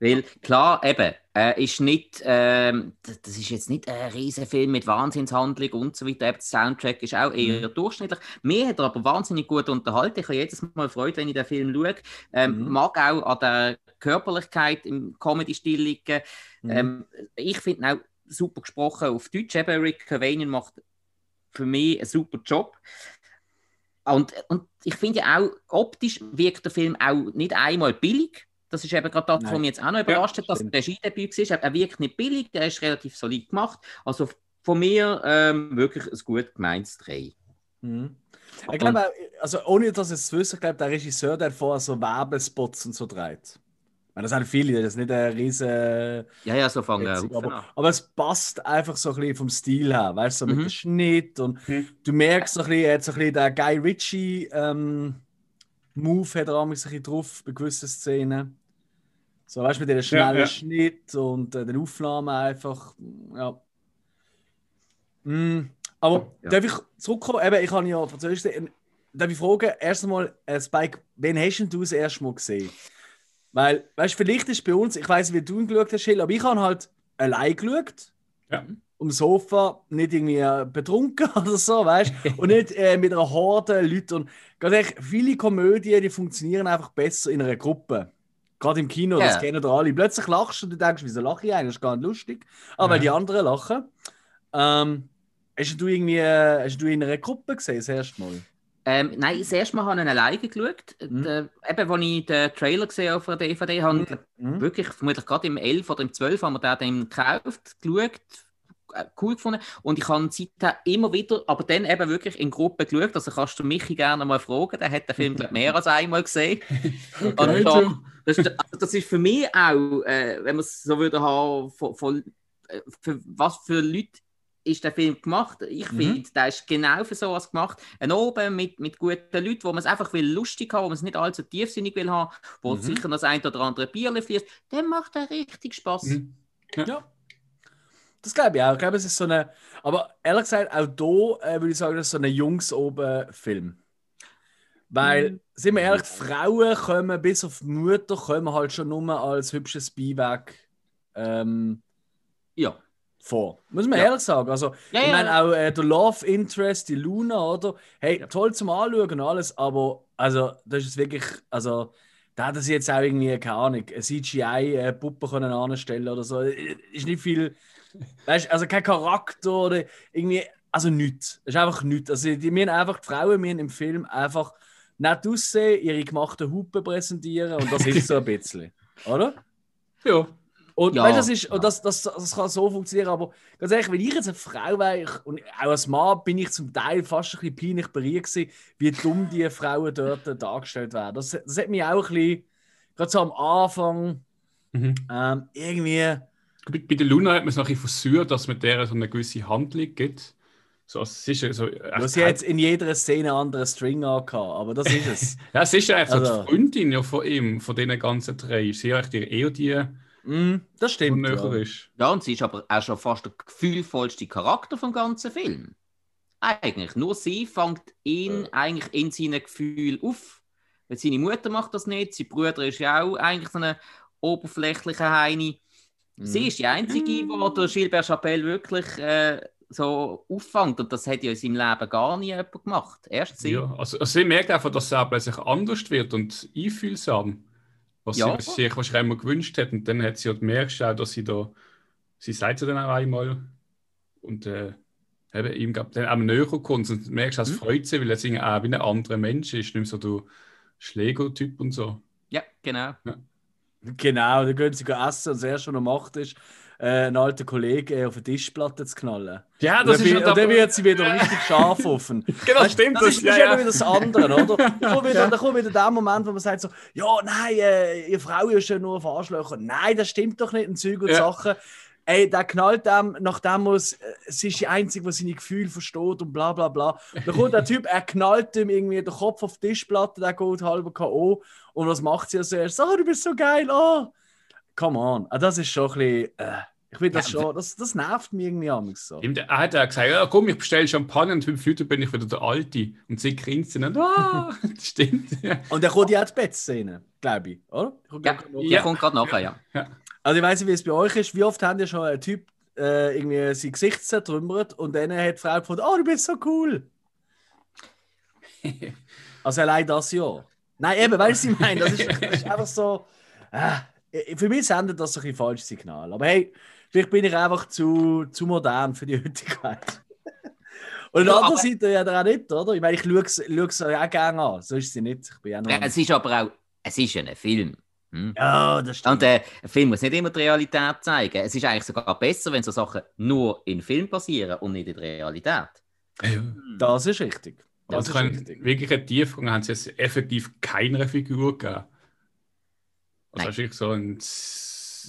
Weil, klar, eben, äh, ist nicht, ähm, das, ist jetzt nicht ein riesen Film mit Wahnsinnshandlung und so weiter. Der Soundtrack ist auch eher durchschnittlich. Mir hat er aber wahnsinnig gut unterhalten. Ich habe jedes Mal Freude, wenn ich den Film schaue. Ähm, Mhm. Mag auch an der Körperlichkeit im Comedy-Stil liegen. Mhm. Ähm, ich finde auch super gesprochen auf Deutsch. Eben, Rick Cavanian macht für mich einen super Job. Und, und ich finde ja auch, optisch wirkt der Film auch nicht einmal billig. Das ist eben gerade das, was mich jetzt auch noch überrascht hat, dass stimmt. der Skidebüt war. Er wirkt nicht billig, der ist relativ solid gemacht. Also von mir ähm, wirklich ein gut gemeintes Dreh. Mhm. Ich glaube, auch, also ohne dass ich es wüsste, ich glaube, der Regisseur, der vorher so Werbespots und so dreht. Meine, das sind viele, das ist nicht ein riesen. Ja, ja, so fangen wir Witzig, an. aber, aber es passt einfach so ein bisschen vom Stil her, weißt du, so Mhm. mit dem Schnitt und Mhm. du merkst so ein bisschen, er hat so ein bisschen den Guy Ritchie ähm, Move hat er auch ein bisschen drauf bei gewissen Szenen. So, weißt du, mit dem schnellen ja. Schnitt und äh, den Aufnahmen einfach, ja. Mm, aber Ja. darf ich zurückkommen? Eben, ich habe ja Französisch gesehen. Darf ich fragen, erst einmal, äh, Spike, wen hast denn du das erste Mal gesehen? Weil, weißt du, vielleicht ist bei uns, ich weiß nicht, wie du ihn geschaut hast, Schill, aber ich habe halt allein geschaut. Ja. Am Sofa, nicht irgendwie äh, betrunken oder so, weißt du? Und nicht äh, mit einer Horde Leute. Und ganz ehrlich, viele Komödien, die funktionieren einfach besser in einer Gruppe. Gerade im Kino, Ja. das kennen doch alle. Plötzlich lachst du und du denkst, wieso lache ich eigentlich? Das ist gar nicht lustig. Aber weil Ja. die anderen lachen. Ähm, hast du irgendwie äh, hast du in einer Gruppe gesehen, das erste Mal? Ähm, nein, das erste Mal habe ich ihn alleine geschaut. Mhm. Der, eben, als ich den Trailer gesehen habe auf der DVD, habe ich Mhm. wirklich, vermutlich gerade im 11 oder im 12 haben wir den gekauft, geschaut, äh, cool gefunden. Und ich habe seitdem immer wieder, aber dann eben wirklich in Gruppen geschaut. Also kannst du Michi gerne mal fragen, der hat den Film glaub, mehr als einmal gesehen. Okay, du. das, ist, also das ist für mich auch, äh, wenn man es so würde haben, von, von, äh, für was für Leute ist der Film gemacht? Ich Mhm. finde, der ist genau für sowas gemacht. Ein Oben mit, mit guten Leuten, wo man es einfach will lustig haben, wo man es nicht allzu tiefsinnig will haben, wo Mhm. sicher das ein oder andere Bierle fließt, dann macht er richtig Spaß. Mhm. Ja. Das glaube ich auch. Ich glaube, es ist so eine. Aber ehrlich gesagt, auch hier äh, würde ich sagen, das ist so ein Jungs-Oben-Film. Weil, Mhm. sind wir ehrlich, die Frauen kommen bis auf die Mutter kommen halt schon nur als hübsches Beiwerk ähm, Ja. Vor. Muss man Ja. ehrlich sagen. Also, Ja, ich meine auch äh, der Love Interest, die Luna, oder? Hey, toll zum Anschauen und alles, aber also, das ist wirklich, also, da hat sie jetzt auch irgendwie, keine Ahnung, eine CGI-Puppe können anstellen oder so. Äh, Ist nicht viel, weißt also kein Charakter oder irgendwie, also nichts. Es ist einfach nichts. Also, die, wir haben einfach, die Frauen wir haben im Film einfach nett aussehen, ihre gemachten Hupen präsentieren und das ist so ein bisschen, oder? Ja. Und Ja, weißt, das, ist, ja. das, das, das kann so funktionieren, aber ganz ehrlich, wenn ich jetzt eine Frau wäre, ich, und auch als Mann bin ich zum Teil fast ein bisschen peinlich berührt gewesen, wie dumm die Frauen dort dargestellt werden. Das, das hat mich auch ein bisschen, gerade so am Anfang, Mhm. ähm, irgendwie, Bei, bei der Luna hat man es noch ein bisschen versucht, dass man der so eine gewisse Handlung gibt. So, es ist ja so, du hast jetzt in jeder Szene einen anderen String angehabt, aber das ist es. ja, es ist ja einfach Also- die Freundin ja von ihm, von diesen ganzen drei. Sie ist eigentlich eher die, mm, das stimmt. Ja. ist. Ja, und sie ist aber auch schon fast der gefühlvollste Charakter vom ganzen Film. Eigentlich. Nur sie fängt ihn eigentlich in seinen Gefühlen auf. Weil seine Mutter macht das nicht, sein Bruder ist ja auch eigentlich so eine oberflächliche Heini. Mhm. Sie ist die Einzige, die der Gilbert Chapelle wirklich äh, so auffängt. Und das hat ja in seinem Leben gar nie jemand gemacht. Erst sie. Ja, also, also sie merkt einfach, dass er plötzlich anders wird und einfühlsam. Was Ja. sie was sie sich wahrscheinlich immer gewünscht hat. Und dann hat sie halt merkst auch, dass sie da, sie sagt ja dann auch einmal und äh, eben ihm gab dann auch näher kommt und du merkst, es Mhm. freut sie, weil er irgendwie auch wie ein anderer Mensch ist, nicht mehr so der Schläger-Typ und so. Ja, genau. Genau, dann gehen sie essen und das erste, was er macht, ist, einen alten Kollegen äh, auf eine Tischplatte zu knallen. Ja, Und dann, wird- und dann wird sie wieder richtig scharf offen. Genau, Weißt, stimmt. Das ist, das ist ja, ja. wieder das andere, oder? Dann kommt wieder, dann kommt wieder der Moment, wo man sagt so, ja, nein, äh, ihr Frau ist ja nur auf Arschlöcher. Nein, das stimmt doch nicht, ein Zeug und Ja. Sachen. Ey, der knallt dem, nachdem muss, äh, sie ist die Einzige, die seine Gefühle versteht und bla bla bla. Dann kommt der Typ, er knallt ihm irgendwie den Kopf auf die Tischplatte, der geht halber K.O. Und was macht sie als erstes? Oh, du bist so geil, oh. Come on. Ah, das ist schon ein bisschen, äh, ich finde das Ja, schon, das, das nervt mich irgendwie am so. Er hat auch gesagt, ja, komm, ich bestelle Champagner und fünf Minuten bin ich wieder der Alte. Und sie grinst dann, ah, das stimmt. Ja. Und er kommt ja auch die Bettszene, glaube ich, oder? Der kommt Ja, Ja. kommt gerade nachher, ja. Also ich weiß nicht, wie es bei euch ist. Wie oft habt ihr schon einen Typ äh, irgendwie sein Gesicht zertrümmert und dann hat die Frau gefunden, oh, du bist so cool. also allein das ja. Nein, eben, weißt du, was ich meine? Das ist, das ist einfach so. Äh, für mich sendet das ein bisschen falsches Signal. Aber hey, vielleicht bin ich einfach zu, zu modern für die heutige Welt. Und Ja, an der Seite ja dann auch nicht, oder? Ich meine, ich schaue es ja auch gerne an. So ist sie nicht. Ich bin ja Es ist aber auch, es ist ja ein Film. Hm? ja, das stimmt. Und äh, ein Film muss nicht immer die Realität zeigen. Es ist eigentlich sogar besser, wenn so Sachen nur in Film passieren und nicht in der Realität. Ja. Das ist richtig. Das Also ist richtig. wirklich eine Tiefgang haben sie jetzt effektiv keiner Figur gegeben. Also Nein. es ist wirklich so ein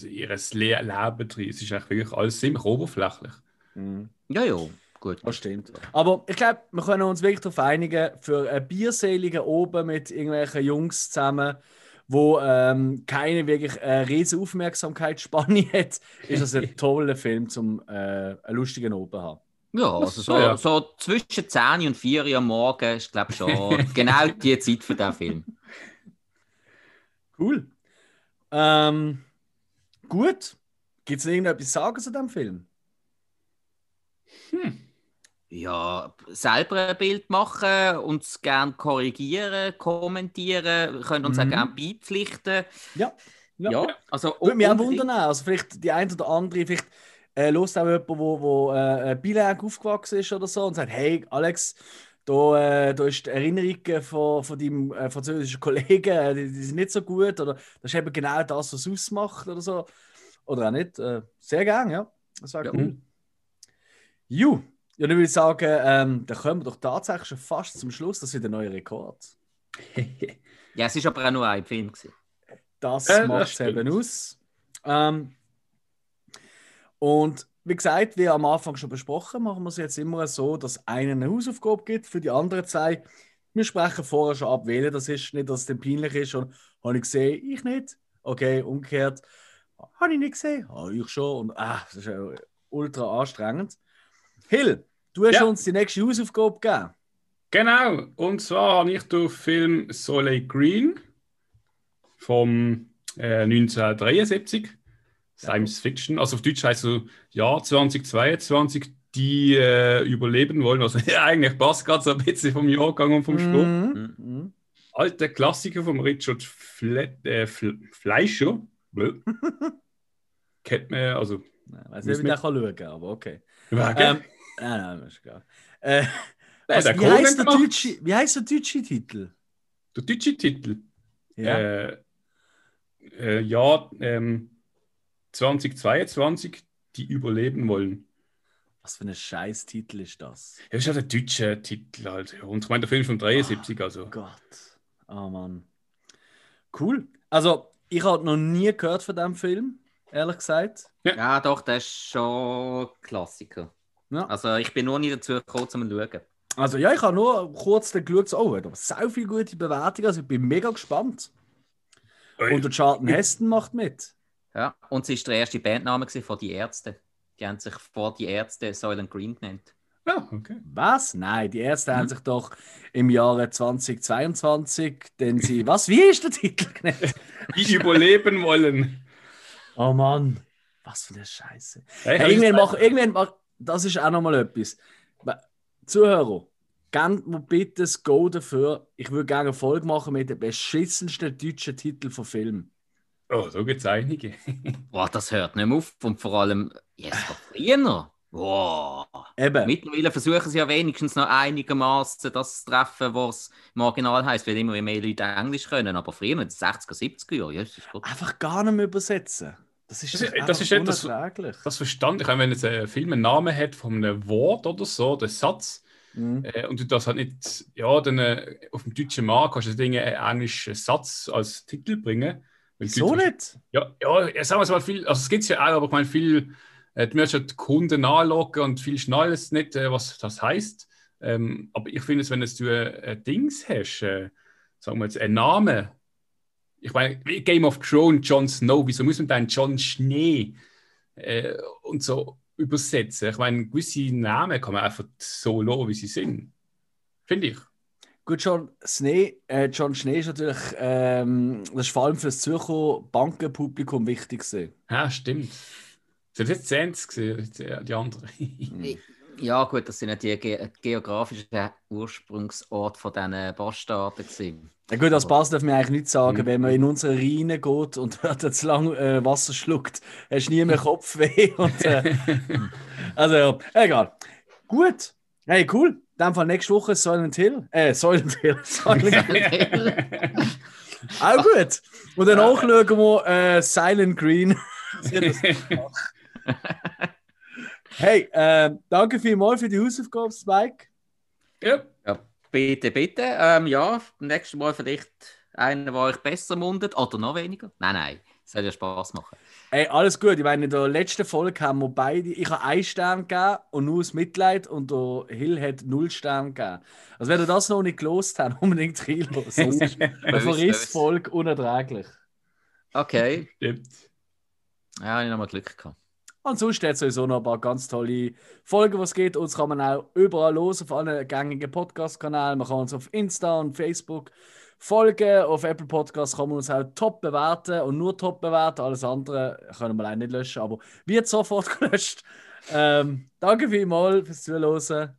ihres Le Leben drin. Es ist eigentlich wirklich alles ziemlich oberflächlich. Mhm. Ja, ja, gut. Das stimmt. Aber ich glaube, wir können uns wirklich darauf einigen, für einen bierseligen oben mit irgendwelchen Jungs zusammen, wo ähm, keine wirklich äh, riesen Aufmerksamkeitsspanne hat, ist das ein toller Film zum äh, einen lustigen Oben haben. Ja, also so, Ja. so zwischen 10 und 4 Uhr am Morgen ist, glaube ich, schon genau die Zeit für den Film. Cool. Ähm, gut. Gibt es irgendetwas zu sagen zu diesem Film? Ja, selber ein Bild machen, uns gerne korrigieren, kommentieren, können uns auch Mhm. gerne beipflichten. Ja. Ja. Ja, also Würde mich auch wundern, also vielleicht die eine oder andere, vielleicht äh, hört auch jemand, wo, wo äh, Bilag aufgewachsen ist oder so und sagt, hey Alex, da, äh, da ist die Erinnerung äh, von, von deinem äh, französischen Kollegen, äh, die, die sind nicht so gut oder das ist eben genau das, was es ausmacht oder so. Oder auch nicht. Äh, sehr gern, ja. Das wäre Ja. cool. Ju, ja, dann würde ich sagen, ähm, dann kommen wir doch tatsächlich schon fast zum Schluss, das ist wieder ein neuer Rekord. Ja, es ist aber auch nur ein Film. Gewesen. Das Äh, macht es eben aus. Ähm, und wie gesagt, wie am Anfang schon besprochen, machen wir es jetzt immer so, dass einer eine Hausaufgabe gibt für die anderen zwei. Wir sprechen vorher schon ab, wählen das ist. Nicht, dass es dann peinlich ist und habe ich gesehen, ich nicht. Okay, umgekehrt. Habe ich nicht gesehen? Habe ich schon. Und ah, das ist ja ultra anstrengend. Hill, du hast Ja. uns die nächste Hausaufgabe gegeben. Genau, und zwar habe ich den Film Soleil Green vom äh, 1973, Science Fiction, also auf Deutsch heißt es so Jahr 2022, die äh, überleben wollen. Also eigentlich passt gerade so ein bisschen vom Jahrgang und vom Spruch. Mhm. Mhm. Alter Klassiker von Richard Fle äh, Fle Fleischer. Kennt man, also. Ich weiß nicht, wie kann schauen kann, aber okay. Ja, Ähm, nein, nein, ist egal. Äh, was, wie, heißt der deutsche, wie heißt der deutsche Titel? Der deutsche Titel. Ja. Äh, äh, Jahr ähm, 2022, die überleben wollen. Was für ein scheiß Titel ist das? Ja, das ist ja der deutsche Titel halt. Und ich meine, der Film ist von 73, also. Oh Gott. Oh Mann. Cool. Also, ich habe noch nie gehört von dem Film, ehrlich gesagt. Ja, doch, das ist schon Klassiker. Ja. Also ich bin nur nie dazu gekommen, zum schauen. Also, ja, ich habe nur kurz dann geschaut, oh, hat aber so viele gute Bewertungen. Also, ich bin mega gespannt. Und der Charlton Heston macht mit. Ja. Und es war der erste Bandname von Die Ärzte. Die haben sich vor Die Ärzte Soylent Green genannt. Ah, okay. Was? Nein, die Ärzte haben sich doch im Jahre 2022, denn sie. Was? Wie ist der Titel genannt? Die überleben wollen. Oh Mann. Was für eine Scheiße. Hey, Hey, irgendwann mach, irgendwann mach, das ist auch nochmal etwas. Zuhörer, gebt mir bitte das Go dafür. Ich würde gerne eine Folge machen mit dem beschissensten deutschen Titel von Film. Oh, so gibt es einige. Boah, das hört nicht mehr auf. Und vor allem, jetzt yes, früher. Boah. Eben. Mittlerweile versuchen sie ja wenigstens noch einigermaßen das zu treffen, was im Original heißt, weil immer mehr Leute Englisch können. Aber früher, in den 60er, 70er Jahren, ja, das ist gut. Einfach gar nicht mehr übersetzen. Das ist, Das ist- doch das ist etwas-. Das verstand ich, wenn jetzt ein Film einen Namen hat von einem Wort oder so, der Satz, Mhm. äh, und du das halt nicht, ja, dann äh, auf dem deutschen Markt kannst du Dinge einen englischen Satz als Titel bringen. Wieso nicht? Ja, ja, sagen wir es mal viel, also es gibt es ja auch, aber ich meine, viel, äh, du möchtest ja die Kunden anlocken und viel schnallen es nicht, äh, was das heißt. Ähm, aber ich finde es, wenn du äh, ein Dings hast, äh, sagen wir jetzt, einen Namen, ich meine, Game of Thrones, Jon Snow, wieso muss man dann John Schnee äh, und so übersetzen? Ich meine, gewisse Namen kann man einfach so lassen, wie sie sind. Finde ich. Gut, John Schnee, äh, John Schnee ist natürlich, ähm, das ist vor allem für das Zürcher Bankenpublikum wichtig gewesen. Ja, stimmt. Das ist jetzt Zens gesehen, die die andere. Ja, gut, das sind ja die ge geografischen Ursprungsort von diesen Bastarden gewesen. Ja gut, als Bass darf man eigentlich nicht sagen, Mhm. wenn man in unsere Rheine geht und dort zu lang äh, Wasser schluckt, hast du nie mehr Kopfweh. Und, äh, also ja, egal. Gut. Hey, cool. In dem Fall nächste Woche Silent Hill. Äh, Silent Hill. Silent Hill. Auch gut. Und danach schauen wir äh, Silent Green. hey, äh, danke vielmals für die Hausaufgabe, Spike. ja. Ja, bitte, bitte. Ähm, ja, nächstes Mal vielleicht einer, der euch besser mundet oder noch weniger. Nein, nein, soll ja Spaß machen. Ey, alles gut. Ich meine, in der letzten Folge haben wir beide. Ich habe einen Stern gegeben und nur das Mitleid und der Hill hat null Stern gegeben. Also, wenn ihr das noch nicht gelost habt, unbedingt reinlassen. Das ist eine. Verrissfolge unerträglich. Okay, Stimmt. ja, habe ich nochmal Glück gehabt. Ansonsten hat es sowieso noch ein paar ganz tolle Folgen, was geht. Uns kann man auch überall los auf allen gängigen Podcast-Kanälen. Man kann uns auf Insta und Facebook folgen. Auf Apple Podcasts kann man uns auch top bewerten und nur top bewerten. Alles andere können wir leider nicht löschen, aber wird sofort gelöscht. Ähm, danke vielmals fürs Zuhören.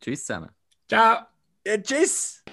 Tschüss zusammen. Ciao. Ja, tschüss!